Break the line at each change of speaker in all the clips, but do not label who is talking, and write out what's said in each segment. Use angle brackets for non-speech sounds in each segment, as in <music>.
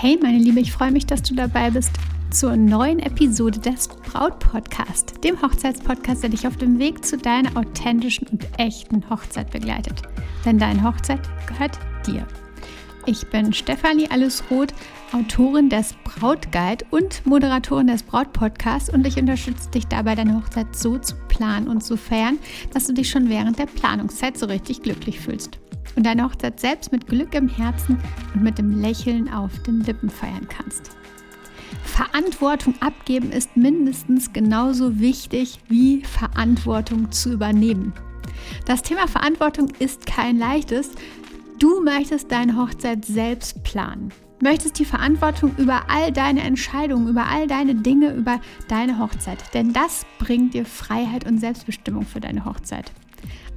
Hey meine Liebe, ich freue mich, dass du dabei bist zur neuen Episode des Braut-Podcast, dem Hochzeitspodcast, der dich auf dem Weg zu deiner authentischen und echten Hochzeit begleitet. Denn deine Hochzeit gehört dir. Ich bin Stefanie Allesroth, Autorin des Brautguide und Moderatorin des Brautpodcasts und ich unterstütze dich dabei, deine Hochzeit so zu planen und zu feiern, dass du dich schon während der Planungszeit so richtig glücklich fühlst und deine Hochzeit selbst mit Glück im Herzen und mit dem Lächeln auf den Lippen feiern kannst. Verantwortung abgeben ist mindestens genauso wichtig wie Verantwortung zu übernehmen. Das Thema Verantwortung ist kein leichtes. Du möchtest deine Hochzeit selbst planen. Möchtest die Verantwortung über all deine Entscheidungen, über all deine Dinge, über deine Hochzeit. Denn das bringt dir Freiheit und Selbstbestimmung für deine Hochzeit.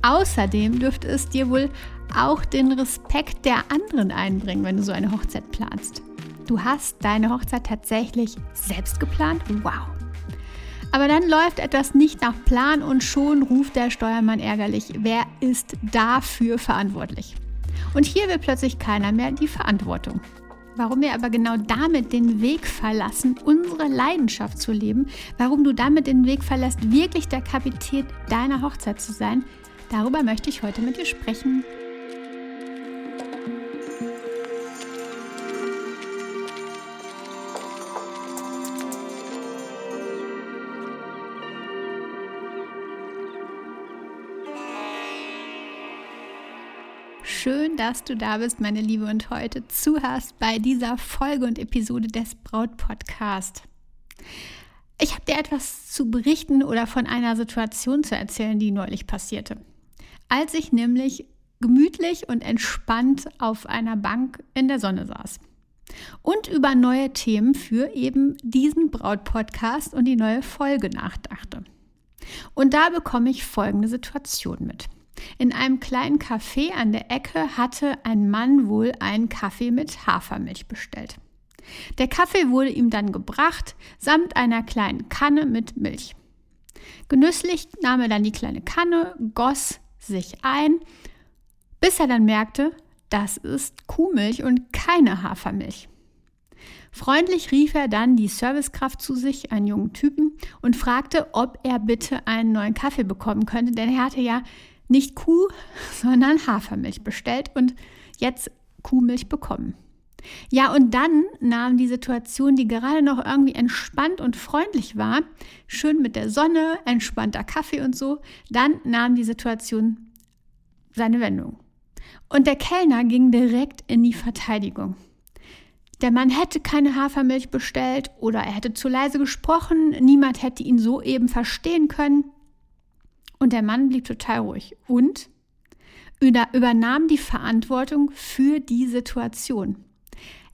Außerdem dürfte es dir wohl auch den Respekt der anderen einbringen, wenn du so eine Hochzeit planst. Du hast deine Hochzeit tatsächlich selbst geplant? Wow! Aber dann läuft etwas nicht nach Plan und schon ruft der Steuermann ärgerlich. Wer ist dafür verantwortlich? Und hier will plötzlich keiner mehr die Verantwortung. Warum wir aber genau damit den Weg verlassen, unsere Leidenschaft zu leben, warum du damit den Weg verlässt, wirklich der Kapitän deiner Hochzeit zu sein, darüber möchte ich heute mit dir sprechen. Dass du da bist, meine Liebe, und heute zuhörst bei dieser Folge und Episode des Braut-Podcast. Ich habe dir etwas zu berichten oder von einer Situation zu erzählen, die neulich passierte. Als ich nämlich gemütlich und entspannt auf einer Bank in der Sonne saß und über neue Themen für eben diesen Braut-Podcast und die neue Folge nachdachte. Und da bekomme ich folgende Situation mit. In einem kleinen Café an der Ecke hatte ein Mann wohl einen Kaffee mit Hafermilch bestellt. Der Kaffee wurde ihm dann gebracht, samt einer kleinen Kanne mit Milch. Genüsslich nahm er dann die kleine Kanne, goss sich ein, bis er dann merkte, das ist Kuhmilch und keine Hafermilch. Freundlich rief er dann die Servicekraft zu sich, einen jungen Typen, und fragte, ob er bitte einen neuen Kaffee bekommen könnte, denn er hatte ja nicht Kuh, <laughs> sondern Hafermilch bestellt und jetzt Kuhmilch bekommen. Ja, und dann nahm die Situation, die gerade noch irgendwie entspannt und freundlich war, schön mit der Sonne, entspannter Kaffee und so, dann nahm die Situation seine Wendung. Und der Kellner ging direkt in die Verteidigung. Der Mann hätte keine Hafermilch bestellt oder er hätte zu leise gesprochen, niemand hätte ihn so eben verstehen können. Und der Mann blieb total ruhig und übernahm die Verantwortung für die Situation.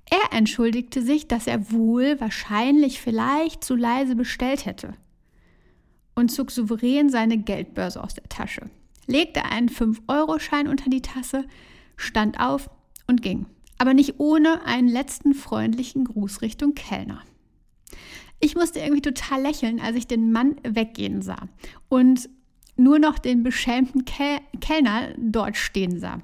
Er entschuldigte sich, dass er wohl wahrscheinlich vielleicht zu leise bestellt hätte und zog souverän seine Geldbörse aus der Tasche, legte einen 5-Euro-Schein unter die Tasse, stand auf und ging, aber nicht ohne einen letzten freundlichen Gruß Richtung Kellner. Ich musste irgendwie total lächeln, als ich den Mann weggehen sah und nur noch den beschämten Kel Kellner dort stehen sah.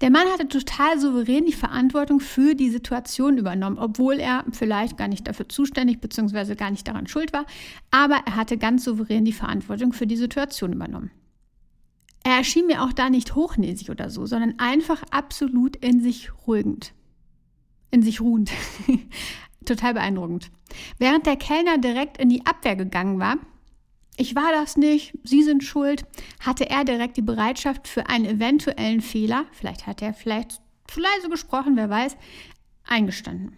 Der Mann hatte total souverän die Verantwortung für die Situation übernommen, obwohl er vielleicht gar nicht dafür zuständig bzw. gar nicht daran schuld war, aber er hatte ganz souverän die Verantwortung für die Situation übernommen. Er erschien mir auch da nicht hochnäsig oder so, sondern einfach absolut in sich ruhigend. In sich ruhend. <laughs> Total beeindruckend. Während der Kellner direkt in die Abwehr gegangen war, ich war das nicht, Sie sind schuld, hatte er direkt die Bereitschaft für einen eventuellen Fehler, vielleicht hat er vielleicht zu leise gesprochen, wer weiß, eingestanden.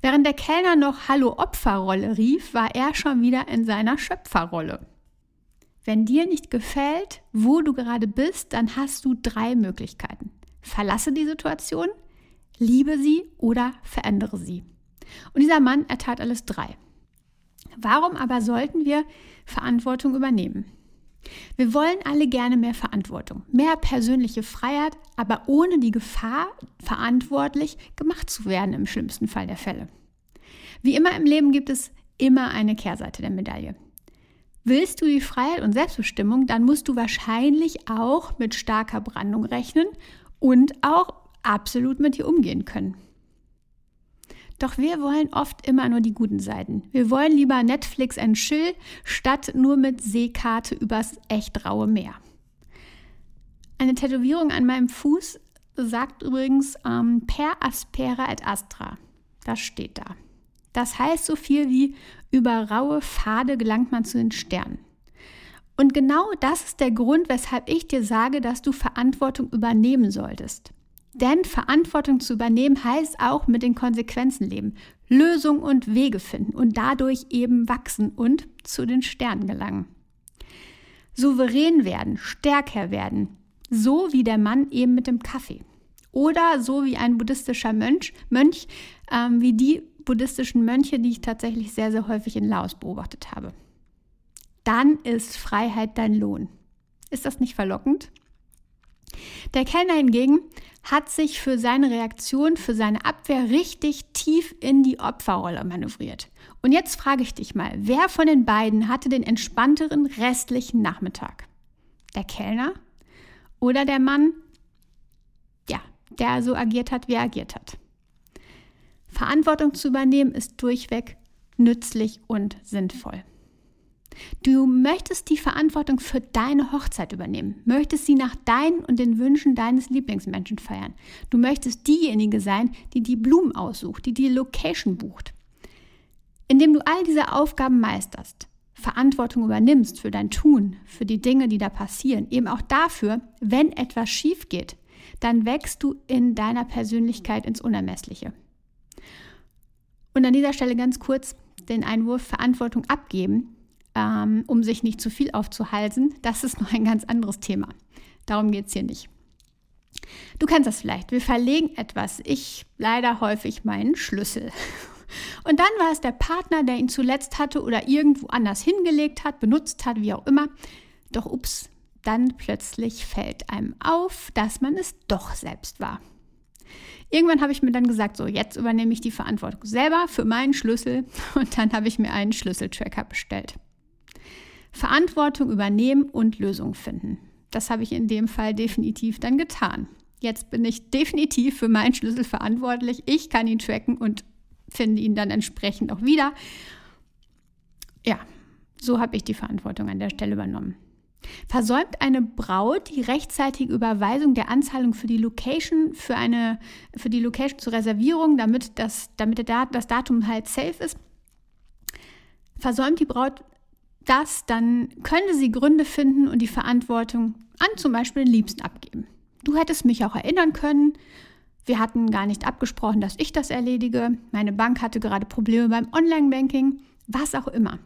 Während der Kellner noch Hallo Opferrolle rief, war er schon wieder in seiner Schöpferrolle. Wenn dir nicht gefällt, wo du gerade bist, dann hast du drei Möglichkeiten. Verlasse die Situation, liebe sie oder verändere sie. Und dieser Mann, er tat alles drei. Warum aber sollten wir Verantwortung übernehmen? Wir wollen alle gerne mehr Verantwortung, mehr persönliche Freiheit, aber ohne die Gefahr, verantwortlich gemacht zu werden im schlimmsten Fall der Fälle. Wie immer im Leben gibt es immer eine Kehrseite der Medaille. Willst du die Freiheit und Selbstbestimmung, dann musst du wahrscheinlich auch mit starker Brandung rechnen und auch absolut mit dir umgehen können. Doch wir wollen oft immer nur die guten Seiten. Wir wollen lieber Netflix and Chill statt nur mit Seekarte übers echt raue Meer. Eine Tätowierung an meinem Fuß sagt übrigens ähm, per aspera et astra. Das steht da. Das heißt so viel wie über raue Pfade gelangt man zu den Sternen. Und genau das ist der Grund, weshalb ich dir sage, dass du Verantwortung übernehmen solltest. Denn Verantwortung zu übernehmen heißt auch mit den Konsequenzen leben, Lösungen und Wege finden und dadurch eben wachsen und zu den Sternen gelangen. Souverän werden, stärker werden, so wie der Mann eben mit dem Kaffee. Oder so wie ein buddhistischer Mönch, Mönch ähm, wie die buddhistischen Mönche, die ich tatsächlich sehr, sehr häufig in Laos beobachtet habe dann ist Freiheit dein Lohn. Ist das nicht verlockend? Der Kellner hingegen hat sich für seine Reaktion, für seine Abwehr richtig tief in die Opferrolle manövriert. Und jetzt frage ich dich mal, wer von den beiden hatte den entspannteren restlichen Nachmittag? Der Kellner oder der Mann, ja, der so agiert hat, wie er agiert hat? Verantwortung zu übernehmen ist durchweg nützlich und sinnvoll. Du möchtest die Verantwortung für deine Hochzeit übernehmen, möchtest sie nach deinen und den Wünschen deines Lieblingsmenschen feiern. Du möchtest diejenige sein, die die Blumen aussucht, die die Location bucht. Indem du all diese Aufgaben meisterst, Verantwortung übernimmst für dein Tun, für die Dinge, die da passieren, eben auch dafür, wenn etwas schief geht, dann wächst du in deiner Persönlichkeit ins Unermessliche. Und an dieser Stelle ganz kurz den Einwurf Verantwortung abgeben ähm, um sich nicht zu viel aufzuhalsen, das ist noch ein ganz anderes Thema. Darum geht es hier nicht. Du kennst das vielleicht. Wir verlegen etwas. Ich leider häufig meinen Schlüssel. <laughs> Und dann war es der Partner, der ihn zuletzt hatte oder irgendwo anders hingelegt hat, benutzt hat, wie auch immer. Doch ups, dann plötzlich fällt einem auf, dass man es doch selbst war. Irgendwann habe ich mir dann gesagt, so jetzt übernehme ich die Verantwortung selber für meinen Schlüssel <laughs> und dann habe ich mir einen Schlüsseltracker bestellt. Verantwortung übernehmen und Lösungen finden. Das habe ich in dem Fall definitiv dann getan. Jetzt bin ich definitiv für meinen Schlüssel verantwortlich. Ich kann ihn tracken und finde ihn dann entsprechend auch wieder. Ja, so habe ich die Verantwortung an der Stelle übernommen. Versäumt eine Braut die rechtzeitige Überweisung der Anzahlung für die Location, für, eine, für die Location zur Reservierung, damit, das, damit das Datum halt safe ist, versäumt die Braut das, dann könnte sie Gründe finden und die Verantwortung an zum Beispiel den Liebsten abgeben. Du hättest mich auch erinnern können. Wir hatten gar nicht abgesprochen, dass ich das erledige. Meine Bank hatte gerade Probleme beim Online-Banking, was auch immer.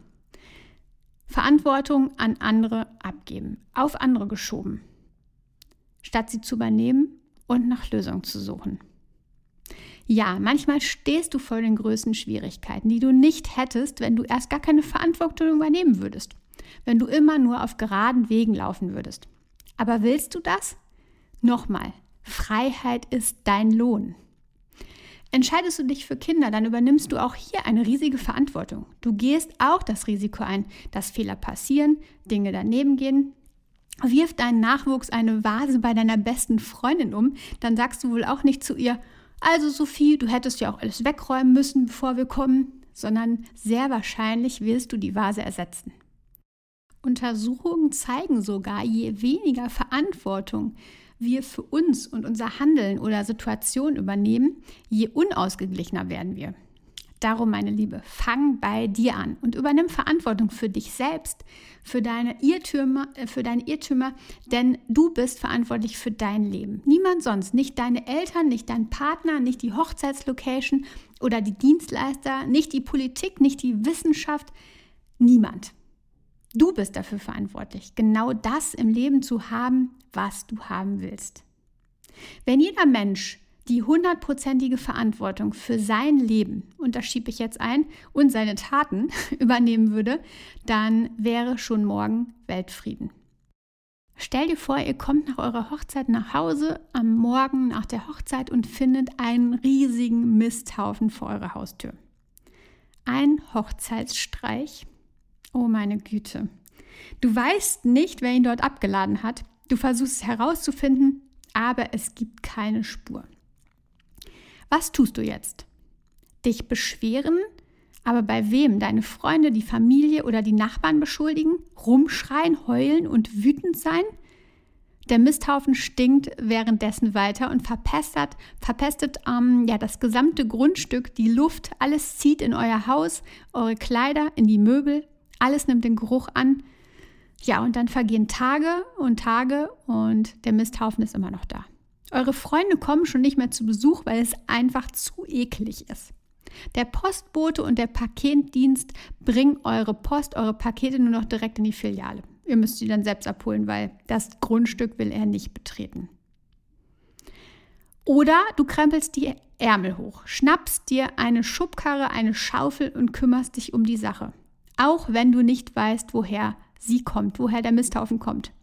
Verantwortung an andere abgeben, auf andere geschoben, statt sie zu übernehmen und nach Lösungen zu suchen. Ja, manchmal stehst du vor den größten Schwierigkeiten, die du nicht hättest, wenn du erst gar keine Verantwortung übernehmen würdest, wenn du immer nur auf geraden Wegen laufen würdest. Aber willst du das? Nochmal, Freiheit ist dein Lohn. Entscheidest du dich für Kinder, dann übernimmst du auch hier eine riesige Verantwortung. Du gehst auch das Risiko ein, dass Fehler passieren, Dinge daneben gehen. Wirf deinen Nachwuchs eine Vase bei deiner besten Freundin um, dann sagst du wohl auch nicht zu ihr, also Sophie, du hättest ja auch alles wegräumen müssen, bevor wir kommen, sondern sehr wahrscheinlich wirst du die Vase ersetzen. Untersuchungen zeigen sogar, je weniger Verantwortung wir für uns und unser Handeln oder Situation übernehmen, je unausgeglichener werden wir. Darum, meine Liebe, fang bei dir an und übernimm Verantwortung für dich selbst, für deine Irrtümer, äh, für deine Irrtümer, denn du bist verantwortlich für dein Leben. Niemand sonst, nicht deine Eltern, nicht dein Partner, nicht die Hochzeitslocation oder die Dienstleister, nicht die Politik, nicht die Wissenschaft, niemand. Du bist dafür verantwortlich, genau das im Leben zu haben, was du haben willst. Wenn jeder Mensch die hundertprozentige Verantwortung für sein Leben, und das schiebe ich jetzt ein, und seine Taten <laughs> übernehmen würde, dann wäre schon morgen Weltfrieden. Stell dir vor, ihr kommt nach eurer Hochzeit nach Hause am Morgen nach der Hochzeit und findet einen riesigen Misthaufen vor eurer Haustür. Ein Hochzeitsstreich. Oh meine Güte. Du weißt nicht, wer ihn dort abgeladen hat. Du versuchst es herauszufinden, aber es gibt keine Spur. Was tust du jetzt? Dich beschweren, aber bei wem? Deine Freunde, die Familie oder die Nachbarn beschuldigen? Rumschreien, heulen und wütend sein? Der Misthaufen stinkt währenddessen weiter und verpestert, verpestet ähm, ja, das gesamte Grundstück, die Luft, alles zieht in euer Haus, eure Kleider, in die Möbel, alles nimmt den Geruch an. Ja, und dann vergehen Tage und Tage und der Misthaufen ist immer noch da. Eure Freunde kommen schon nicht mehr zu Besuch, weil es einfach zu eklig ist. Der Postbote und der Paketdienst bringen eure Post, eure Pakete nur noch direkt in die Filiale. Ihr müsst sie dann selbst abholen, weil das Grundstück will er nicht betreten. Oder du krempelst die Ärmel hoch, schnappst dir eine Schubkarre, eine Schaufel und kümmerst dich um die Sache. Auch wenn du nicht weißt, woher sie kommt, woher der Misthaufen kommt.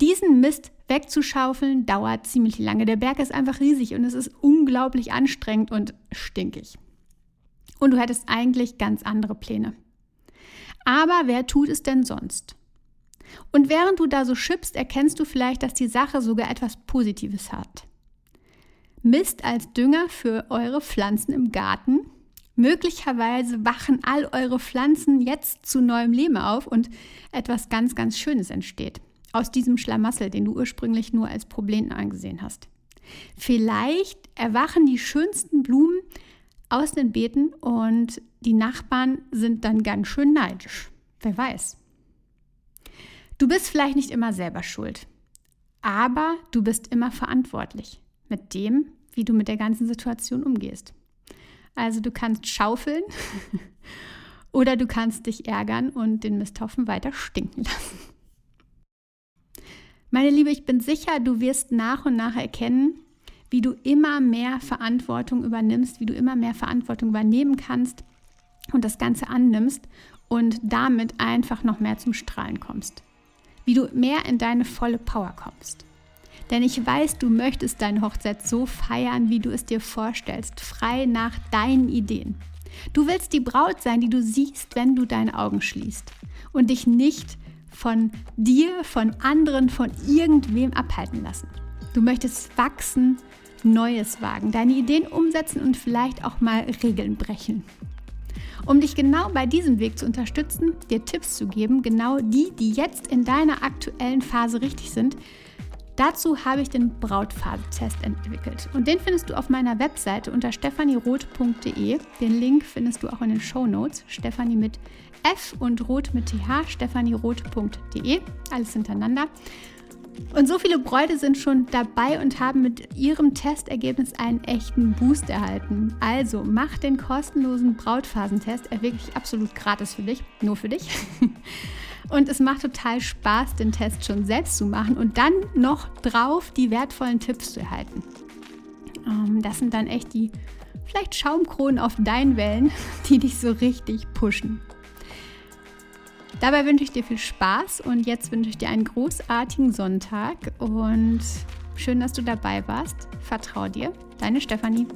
Diesen Mist wegzuschaufeln dauert ziemlich lange. Der Berg ist einfach riesig und es ist unglaublich anstrengend und stinkig. Und du hättest eigentlich ganz andere Pläne. Aber wer tut es denn sonst? Und während du da so schippst, erkennst du vielleicht, dass die Sache sogar etwas Positives hat. Mist als Dünger für eure Pflanzen im Garten. Möglicherweise wachen all eure Pflanzen jetzt zu neuem Leben auf und etwas ganz, ganz Schönes entsteht. Aus diesem Schlamassel, den du ursprünglich nur als Problem angesehen hast. Vielleicht erwachen die schönsten Blumen aus den Beeten und die Nachbarn sind dann ganz schön neidisch. Wer weiß. Du bist vielleicht nicht immer selber schuld, aber du bist immer verantwortlich mit dem, wie du mit der ganzen Situation umgehst. Also du kannst schaufeln <laughs> oder du kannst dich ärgern und den Misthaufen weiter stinken lassen. Meine Liebe, ich bin sicher, du wirst nach und nach erkennen, wie du immer mehr Verantwortung übernimmst, wie du immer mehr Verantwortung übernehmen kannst und das Ganze annimmst und damit einfach noch mehr zum Strahlen kommst wie du mehr in deine volle Power kommst. Denn ich weiß, du möchtest deine Hochzeit so feiern, wie du es dir vorstellst, frei nach deinen Ideen. Du willst die Braut sein, die du siehst, wenn du deine Augen schließt und dich nicht von dir, von anderen, von irgendwem abhalten lassen. Du möchtest wachsen, Neues wagen, deine Ideen umsetzen und vielleicht auch mal Regeln brechen. Um dich genau bei diesem Weg zu unterstützen, dir Tipps zu geben, genau die, die jetzt in deiner aktuellen Phase richtig sind, Dazu habe ich den Brautphase-Test entwickelt. Und den findest du auf meiner Webseite unter stephanieroth.de. Den Link findest du auch in den Show Notes. Stefanie mit F und Roth mit TH, stephanieroth.de. Alles hintereinander. Und so viele Bräute sind schon dabei und haben mit ihrem Testergebnis einen echten Boost erhalten. Also mach den kostenlosen Brautphasentest. Er wirklich absolut gratis für dich, nur für dich. <laughs> Und es macht total Spaß, den Test schon selbst zu machen und dann noch drauf die wertvollen Tipps zu erhalten. Ähm, das sind dann echt die vielleicht Schaumkronen auf deinen Wellen, <laughs> die dich so richtig pushen. Dabei wünsche ich dir viel Spaß und jetzt wünsche ich dir einen großartigen Sonntag und schön, dass du dabei warst. Vertrau dir, deine Stefanie.